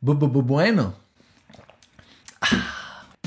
Bueno.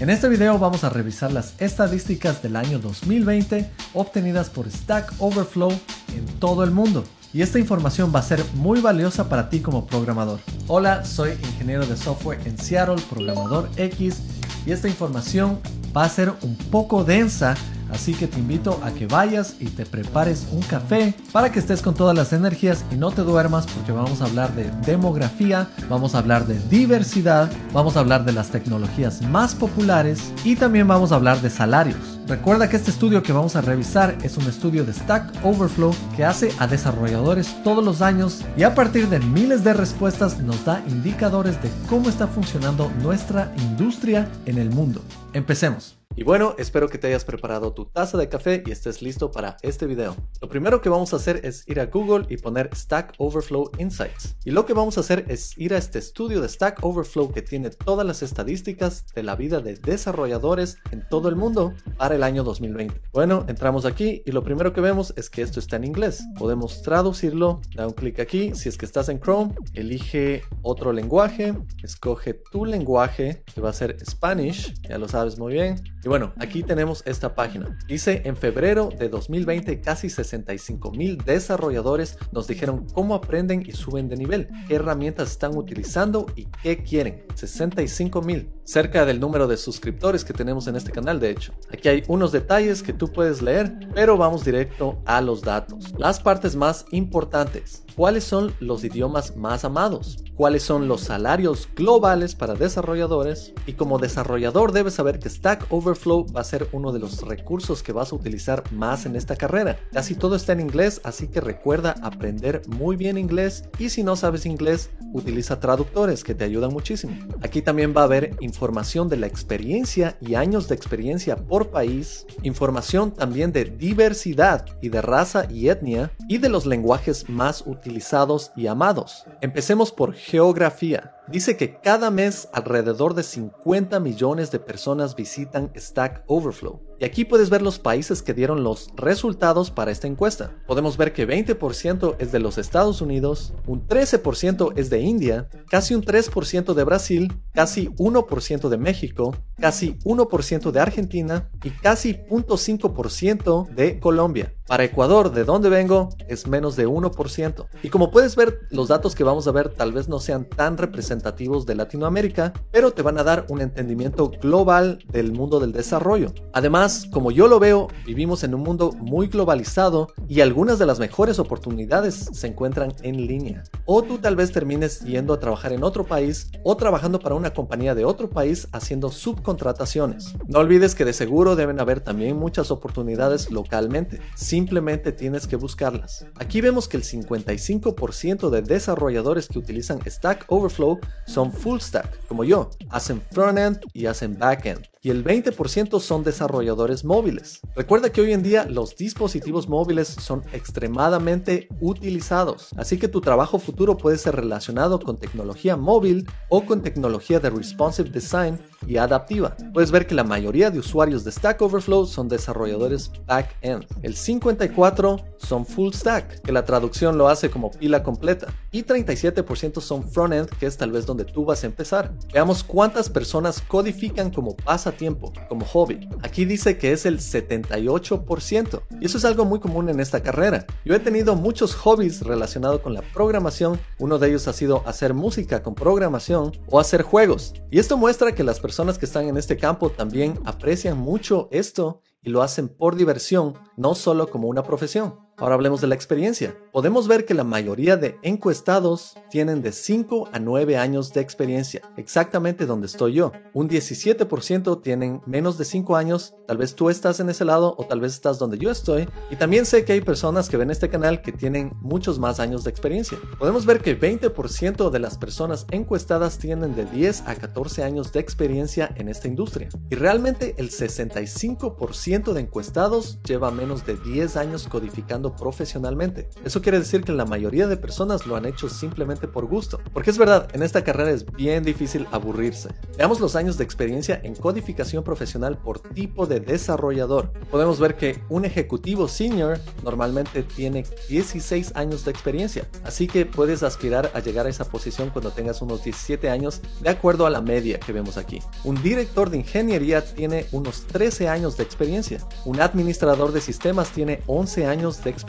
En este video vamos a revisar las estadísticas del año 2020 obtenidas por Stack Overflow en todo el mundo. Y esta información va a ser muy valiosa para ti como programador. Hola, soy ingeniero de software en Seattle, programador X, y esta información va a ser un poco densa Así que te invito a que vayas y te prepares un café para que estés con todas las energías y no te duermas porque vamos a hablar de demografía, vamos a hablar de diversidad, vamos a hablar de las tecnologías más populares y también vamos a hablar de salarios. Recuerda que este estudio que vamos a revisar es un estudio de Stack Overflow que hace a desarrolladores todos los años y a partir de miles de respuestas nos da indicadores de cómo está funcionando nuestra industria en el mundo. Empecemos. Y bueno, espero que te hayas preparado tu taza de café y estés listo para este video. Lo primero que vamos a hacer es ir a Google y poner Stack Overflow Insights. Y lo que vamos a hacer es ir a este estudio de Stack Overflow que tiene todas las estadísticas de la vida de desarrolladores en todo el mundo para el año 2020. Bueno, entramos aquí y lo primero que vemos es que esto está en inglés. Podemos traducirlo, da un clic aquí. Si es que estás en Chrome, elige otro lenguaje, escoge tu lenguaje que va a ser Spanish, ya lo sabes muy bien y bueno, aquí tenemos esta página. Dice, en febrero de 2020 casi 65 mil desarrolladores nos dijeron cómo aprenden y suben de nivel, qué herramientas están utilizando y qué quieren. 65 mil, cerca del número de suscriptores que tenemos en este canal de hecho. Aquí hay unos detalles que tú puedes leer, pero vamos directo a los datos. Las partes más importantes. ¿Cuáles son los idiomas más amados? ¿Cuáles son los salarios globales para desarrolladores? Y como desarrollador debes saber que Stack Overflow va a ser uno de los recursos que vas a utilizar más en esta carrera. Casi todo está en inglés, así que recuerda aprender muy bien inglés y si no sabes inglés, utiliza traductores que te ayudan muchísimo. Aquí también va a haber información de la experiencia y años de experiencia por país, información también de diversidad y de raza y etnia y de los lenguajes más utilizados y amados. Empecemos por geografía. Dice que cada mes alrededor de 50 millones de personas visitan Stack Overflow. Y aquí puedes ver los países que dieron los resultados para esta encuesta. Podemos ver que 20% es de los Estados Unidos, un 13% es de India, casi un 3% de Brasil, casi 1% de México, casi 1% de Argentina y casi 0.5% de Colombia. Para Ecuador, de donde vengo, es menos de 1%. Y como puedes ver, los datos que vamos a ver tal vez no sean tan representativos de Latinoamérica, pero te van a dar un entendimiento global del mundo del desarrollo. Además, como yo lo veo, vivimos en un mundo muy globalizado y algunas de las mejores oportunidades se encuentran en línea. O tú tal vez termines yendo a trabajar en otro país o trabajando para una compañía de otro país haciendo subcontrataciones. No olvides que de seguro deben haber también muchas oportunidades localmente. Simplemente tienes que buscarlas. Aquí vemos que el 55% de desarrolladores que utilizan Stack Overflow son full stack, como yo, hacen frontend y hacen backend y el 20% son desarrolladores móviles. Recuerda que hoy en día los dispositivos móviles son extremadamente utilizados, así que tu trabajo futuro puede ser relacionado con tecnología móvil o con tecnología de responsive design y adaptiva. Puedes ver que la mayoría de usuarios de Stack Overflow son desarrolladores back-end. El 54 son full stack, que la traducción lo hace como pila completa, y 37% son front-end, que es tal vez donde tú vas a empezar. Veamos cuántas personas codifican como pasa tiempo, como hobby. Aquí dice que es el 78%. Y eso es algo muy común en esta carrera. Yo he tenido muchos hobbies relacionados con la programación. Uno de ellos ha sido hacer música con programación o hacer juegos. Y esto muestra que las personas que están en este campo también aprecian mucho esto y lo hacen por diversión, no solo como una profesión. Ahora hablemos de la experiencia. Podemos ver que la mayoría de encuestados tienen de 5 a 9 años de experiencia, exactamente donde estoy yo. Un 17% tienen menos de 5 años, tal vez tú estás en ese lado o tal vez estás donde yo estoy. Y también sé que hay personas que ven este canal que tienen muchos más años de experiencia. Podemos ver que 20% de las personas encuestadas tienen de 10 a 14 años de experiencia en esta industria. Y realmente el 65% de encuestados lleva menos de 10 años codificando profesionalmente. Eso quiere decir que la mayoría de personas lo han hecho simplemente por gusto. Porque es verdad, en esta carrera es bien difícil aburrirse. Veamos los años de experiencia en codificación profesional por tipo de desarrollador. Podemos ver que un ejecutivo senior normalmente tiene 16 años de experiencia, así que puedes aspirar a llegar a esa posición cuando tengas unos 17 años de acuerdo a la media que vemos aquí. Un director de ingeniería tiene unos 13 años de experiencia. Un administrador de sistemas tiene 11 años de experiencia.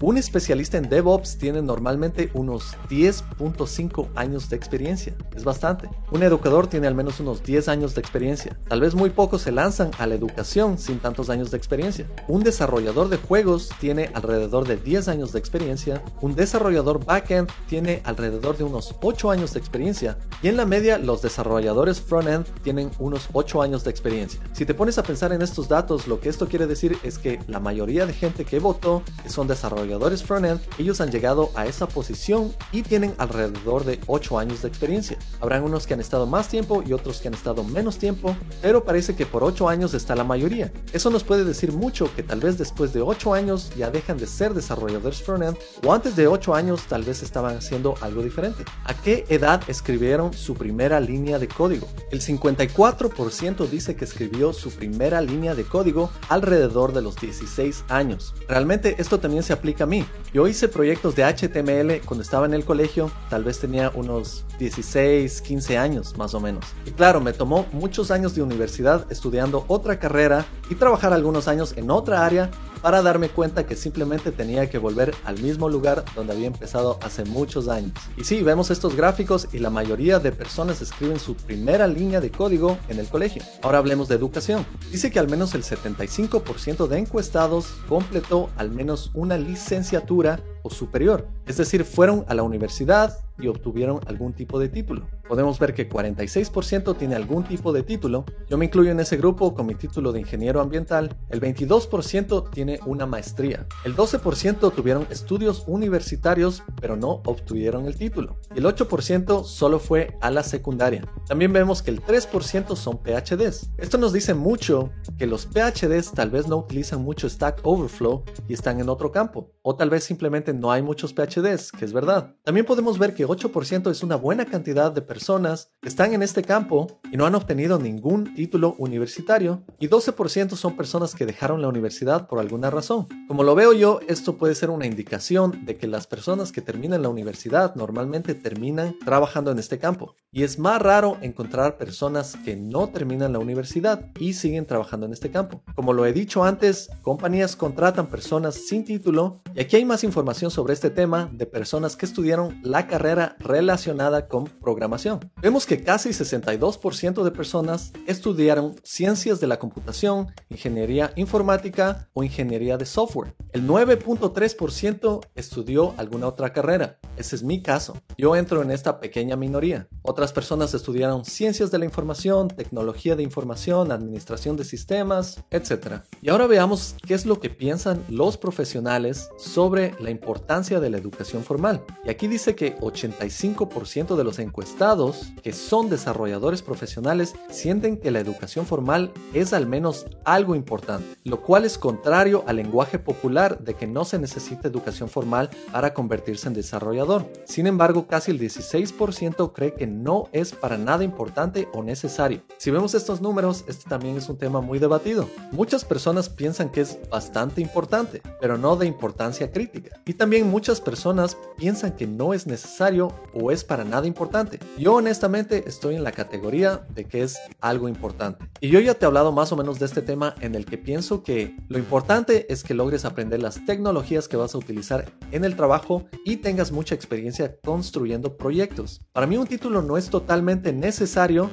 Un especialista en DevOps tiene normalmente unos 10.5 años de experiencia. Es bastante. Un educador tiene al menos unos 10 años de experiencia. Tal vez muy pocos se lanzan a la educación sin tantos años de experiencia. Un desarrollador de juegos tiene alrededor de 10 años de experiencia. Un desarrollador backend tiene alrededor de unos 8 años de experiencia. Y en la media los desarrolladores frontend tienen unos 8 años de experiencia. Si te pones a pensar en estos datos, lo que esto quiere decir es que la mayoría de gente que votó, son desarrolladores frontend, ellos han llegado a esa posición y tienen alrededor de 8 años de experiencia. Habrán unos que han estado más tiempo y otros que han estado menos tiempo, pero parece que por 8 años está la mayoría. Eso nos puede decir mucho que tal vez después de 8 años ya dejan de ser desarrolladores frontend o antes de 8 años tal vez estaban haciendo algo diferente. ¿A qué edad escribieron su primera línea de código? El 54% dice que escribió su primera línea de código alrededor de los 16 años. Realmente esto también se aplica a mí. Yo hice proyectos de HTML cuando estaba en el colegio, tal vez tenía unos 16, 15 años más o menos. Y claro, me tomó muchos años de universidad estudiando otra carrera y trabajar algunos años en otra área para darme cuenta que simplemente tenía que volver al mismo lugar donde había empezado hace muchos años. Y sí, vemos estos gráficos y la mayoría de personas escriben su primera línea de código en el colegio. Ahora hablemos de educación. Dice que al menos el 75% de encuestados completó al menos una licenciatura o superior, es decir, fueron a la universidad y obtuvieron algún tipo de título. Podemos ver que 46% tiene algún tipo de título, yo me incluyo en ese grupo con mi título de ingeniero ambiental, el 22% tiene una maestría, el 12% tuvieron estudios universitarios pero no obtuvieron el título, y el 8% solo fue a la secundaria. También vemos que el 3% son PhDs. Esto nos dice mucho que los PhDs tal vez no utilizan mucho Stack Overflow y están en otro campo, o tal vez simplemente no hay muchos PhDs, que es verdad. También podemos ver que 8% es una buena cantidad de personas que están en este campo y no han obtenido ningún título universitario, y 12% son personas que dejaron la universidad por alguna razón. Como lo veo yo, esto puede ser una indicación de que las personas que terminan la universidad normalmente terminan trabajando en este campo. Y es más raro encontrar personas que no terminan la universidad y siguen trabajando en este campo. Como lo he dicho antes, compañías contratan personas sin título y aquí hay más información sobre este tema de personas que estudiaron la carrera relacionada con programación. Vemos que casi 62% de personas estudiaron ciencias de la computación, ingeniería informática o ingeniería de software. El 9.3% estudió alguna otra carrera. Ese es mi caso. Yo entro en esta pequeña minoría. Otras personas estudiaron ciencias de la información, tecnología de información, administración de sistemas, etc. Y ahora veamos qué es lo que piensan los profesionales sobre la importancia de la educación formal. Y aquí dice que 85% de los encuestados que son desarrolladores profesionales sienten que la educación formal es al menos algo importante, lo cual es contrario al lenguaje popular de que no se necesita educación formal para convertirse en desarrollador. Sin embargo, casi el 16% cree que no es para nada importante o necesario. Si vemos estos números, este también es un tema muy debatido. Muchas personas piensan que es bastante importante, pero no de importancia crítica. Y también muchas personas piensan que no es necesario o es para nada importante. Yo honestamente estoy en la categoría de que es algo importante. Y yo ya te he hablado más o menos de este tema en el que pienso que lo importante es que logres aprender las tecnologías que vas a utilizar en el trabajo y tengas mucha experiencia construyendo proyectos. Para mí un título no es totalmente necesario.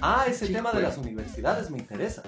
Ah, ese tema de las universidades me interesa.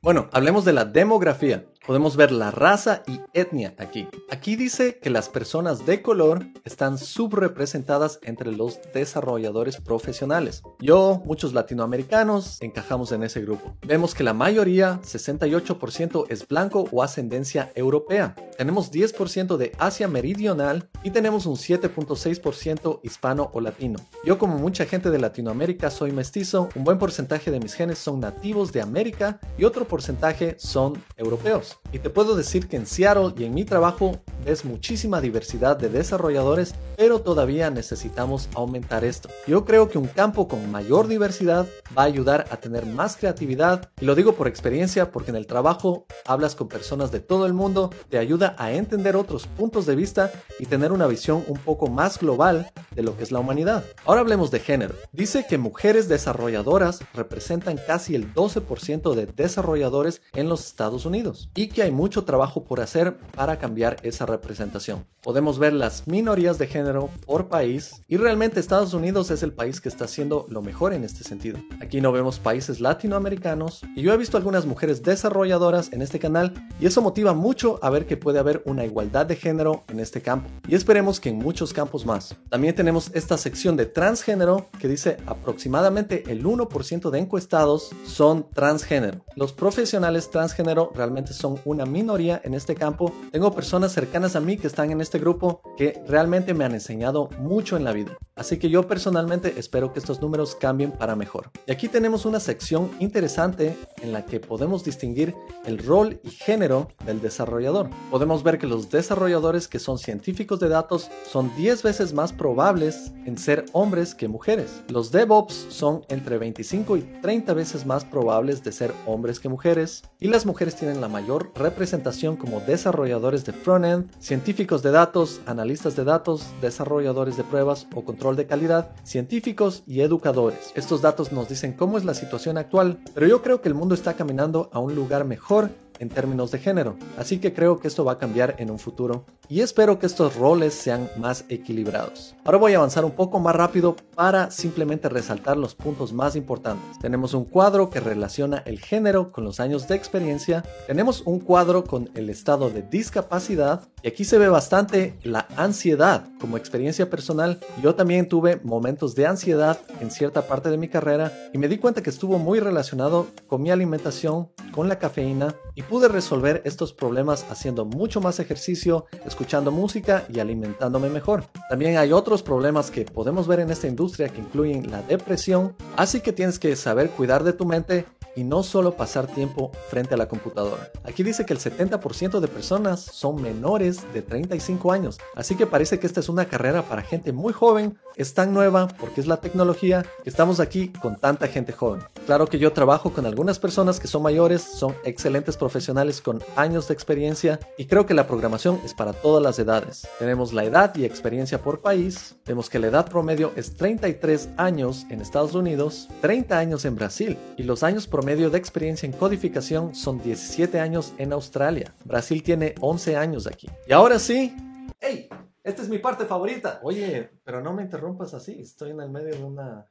Bueno, hablemos de la demografía. Podemos ver la raza y etnia aquí. Aquí dice que las personas de color están subrepresentadas entre los desarrolladores profesionales. Yo, muchos latinoamericanos, encajamos en ese grupo. Vemos que la mayoría, 68%, es blanco o ascendencia europea. Tenemos 10% de Asia Meridional y tenemos un 7.6% hispano o latino. Yo como mucha gente de Latinoamérica soy mestizo, un buen porcentaje de mis genes son nativos de América y otro porcentaje son europeos. Y te puedo decir que en Seattle y en mi trabajo ves muchísima diversidad de desarrolladores, pero todavía necesitamos aumentar esto. Yo creo que un campo con mayor diversidad va a ayudar a tener más creatividad y lo digo por experiencia porque en el trabajo hablas con personas de todo el mundo, te ayuda a entender otros puntos de vista y tener una visión un poco más global de lo que es la humanidad. Ahora hablemos de género. Dice que mujeres desarrolladoras representan casi el 12% de desarrolladores en los Estados Unidos y que hay mucho trabajo por hacer para cambiar esa representación. Podemos ver las minorías de género por país y realmente Estados Unidos es el país que está haciendo lo mejor en este sentido. Aquí no vemos países latinoamericanos y yo he visto algunas mujeres desarrolladoras en este canal y eso motiva mucho a ver que puede haber una igualdad de género en este campo y esperemos que en muchos campos más. También tenemos esta sección de transgénero que dice aproximadamente el 1% de encuestados son transgénero. Los profesionales transgénero realmente son una minoría en este campo. Tengo personas cercanas a mí que están en este grupo que realmente me han enseñado mucho en la vida. Así que yo personalmente espero que estos números cambien para mejor. Y aquí tenemos una sección interesante en la que podemos distinguir el rol y género del desarrollador. Podemos ver que los desarrolladores que son científicos de datos son 10 veces más probables en ser hombres que mujeres. Los DevOps son entre 25 y 30 veces más probables de ser hombres que mujeres. Y las mujeres tienen la mayor representación como desarrolladores de frontend, científicos de datos, analistas de datos, desarrolladores de pruebas o control de calidad, científicos y educadores. Estos datos nos dicen cómo es la situación actual, pero yo creo que el mundo está caminando a un lugar mejor en términos de género. Así que creo que esto va a cambiar en un futuro y espero que estos roles sean más equilibrados. Ahora voy a avanzar un poco más rápido para simplemente resaltar los puntos más importantes. Tenemos un cuadro que relaciona el género con los años de experiencia. Tenemos un cuadro con el estado de discapacidad y aquí se ve bastante la ansiedad como experiencia personal. Yo también tuve momentos de ansiedad en cierta parte de mi carrera y me di cuenta que estuvo muy relacionado con mi alimentación, con la cafeína y pude resolver estos problemas haciendo mucho más ejercicio, escuchando música y alimentándome mejor. También hay otros problemas que podemos ver en esta industria que incluyen la depresión, así que tienes que saber cuidar de tu mente y no solo pasar tiempo frente a la computadora. Aquí dice que el 70% de personas son menores de 35 años, así que parece que esta es una carrera para gente muy joven, es tan nueva porque es la tecnología que estamos aquí con tanta gente joven. Claro que yo trabajo con algunas personas que son mayores, son excelentes profesionales con años de experiencia y creo que la programación es para todas las edades. Tenemos la edad y experiencia por país, vemos que la edad promedio es 33 años en Estados Unidos, 30 años en Brasil y los años promedio medio de experiencia en codificación son 17 años en Australia. Brasil tiene 11 años aquí. Y ahora sí, ¡hey! Esta es mi parte favorita. Oye, pero no me interrumpas así, estoy en el medio de una...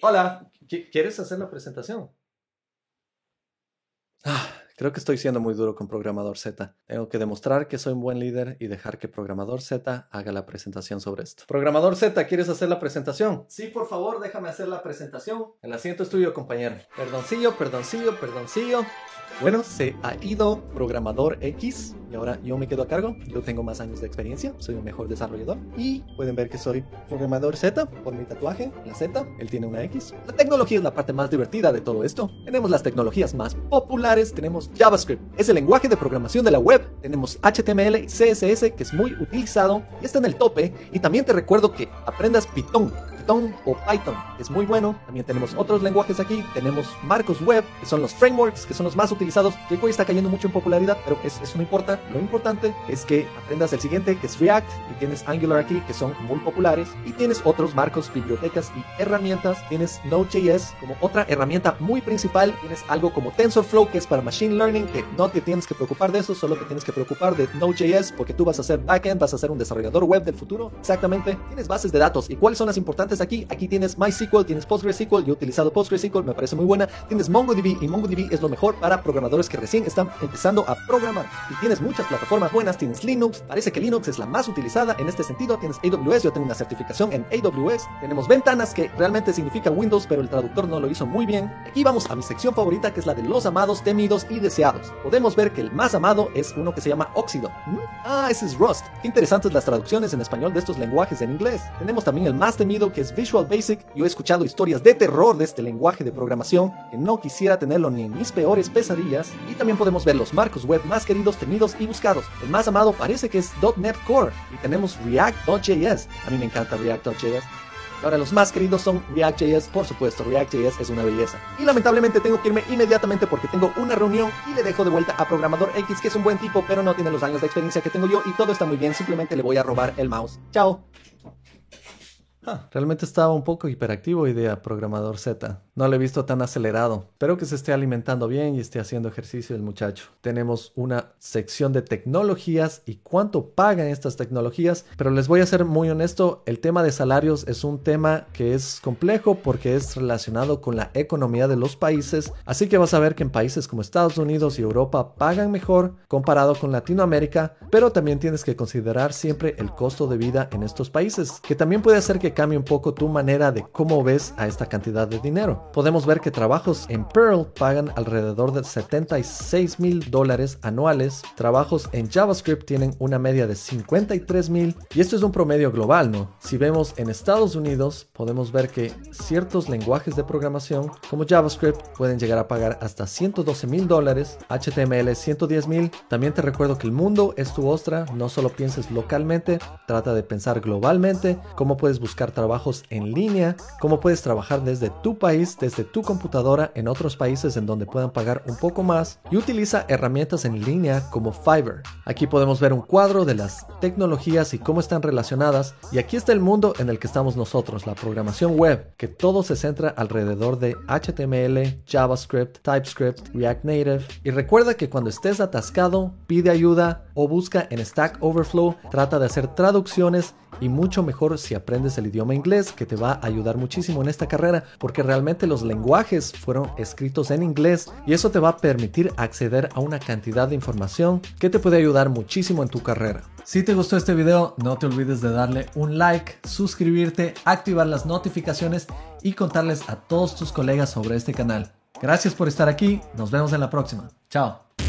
Hola, ¿quieres hacer la presentación? Ah, Creo que estoy siendo muy duro con Programador Z. Tengo que demostrar que soy un buen líder y dejar que Programador Z haga la presentación sobre esto. Programador Z, ¿quieres hacer la presentación? Sí, por favor, déjame hacer la presentación. El asiento es tuyo, compañero. Perdoncillo, perdoncillo, perdoncillo. Bueno, se ha ido Programador X y ahora yo me quedo a cargo. Yo tengo más años de experiencia, soy un mejor desarrollador y pueden ver que soy Programador Z por mi tatuaje, la Z, él tiene una X. La tecnología es la parte más divertida de todo esto. Tenemos las tecnologías más populares, tenemos JavaScript, es el lenguaje de programación de la web. Tenemos HTML, CSS, que es muy utilizado y está en el tope. Y también te recuerdo que aprendas Python Python o Python, es muy bueno. También tenemos otros lenguajes aquí. Tenemos marcos web, que son los frameworks, que son los más utilizados. jQuery está cayendo mucho en popularidad, pero eso no importa. Lo importante es que aprendas el siguiente, que es React, y tienes Angular aquí, que son muy populares. Y tienes otros marcos, bibliotecas y herramientas. Tienes Node.js como otra herramienta muy principal. Tienes algo como TensorFlow, que es para Machine Learning, que no te tienes que preocupar de eso, solo te tienes que preocupar de Node.js, porque tú vas a ser backend, vas a ser un desarrollador web del futuro. Exactamente. Tienes bases de datos. ¿Y cuáles son las importantes? Aquí. Aquí tienes MySQL, tienes PostgreSQL. Yo he utilizado PostgreSQL, me parece muy buena. Tienes MongoDB y MongoDB es lo mejor para programadores que recién están empezando a programar. Y tienes muchas plataformas buenas. Tienes Linux, parece que Linux es la más utilizada en este sentido. Tienes AWS, yo tengo una certificación en AWS. Tenemos ventanas que realmente significa Windows, pero el traductor no lo hizo muy bien. Aquí vamos a mi sección favorita que es la de los amados, temidos y deseados. Podemos ver que el más amado es uno que se llama Óxido. ¿Mm? Ah, ese es Rust. Qué interesantes las traducciones en español de estos lenguajes en inglés. Tenemos también el más temido que es Visual Basic. Yo he escuchado historias de terror de este lenguaje de programación que no quisiera tenerlo ni en mis peores pesadillas. Y también podemos ver los marcos web más queridos, temidos y buscados. El más amado parece que es .NET Core y tenemos React.js. A mí me encanta React.js. Ahora los más queridos son React.js, por supuesto, React.js es una belleza. Y lamentablemente tengo que irme inmediatamente porque tengo una reunión y le dejo de vuelta a Programador X, que es un buen tipo, pero no tiene los años de experiencia que tengo yo y todo está muy bien, simplemente le voy a robar el mouse. Chao. Realmente estaba un poco hiperactivo idea programador Z. No lo he visto tan acelerado. Espero que se esté alimentando bien y esté haciendo ejercicio el muchacho. Tenemos una sección de tecnologías y cuánto pagan estas tecnologías. Pero les voy a ser muy honesto, el tema de salarios es un tema que es complejo porque es relacionado con la economía de los países. Así que vas a ver que en países como Estados Unidos y Europa pagan mejor comparado con Latinoamérica. Pero también tienes que considerar siempre el costo de vida en estos países, que también puede hacer que cambie un poco tu manera de cómo ves a esta cantidad de dinero. Podemos ver que trabajos en Perl pagan alrededor de 76 mil dólares anuales, trabajos en JavaScript tienen una media de 53 mil y esto es un promedio global, ¿no? Si vemos en Estados Unidos, podemos ver que ciertos lenguajes de programación como JavaScript pueden llegar a pagar hasta 112 mil dólares, HTML 110 mil. También te recuerdo que el mundo es tu ostra, no solo pienses localmente, trata de pensar globalmente, cómo puedes buscar trabajos en línea, cómo puedes trabajar desde tu país, desde tu computadora en otros países en donde puedan pagar un poco más y utiliza herramientas en línea como Fiverr. Aquí podemos ver un cuadro de las tecnologías y cómo están relacionadas y aquí está el mundo en el que estamos nosotros, la programación web, que todo se centra alrededor de HTML, JavaScript, TypeScript, React Native y recuerda que cuando estés atascado, pide ayuda o busca en Stack Overflow, trata de hacer traducciones y mucho mejor si aprendes el idioma inglés que te va a ayudar muchísimo en esta carrera porque realmente los lenguajes fueron escritos en inglés y eso te va a permitir acceder a una cantidad de información que te puede ayudar muchísimo en tu carrera. Si te gustó este video, no te olvides de darle un like, suscribirte, activar las notificaciones y contarles a todos tus colegas sobre este canal. Gracias por estar aquí, nos vemos en la próxima. Chao.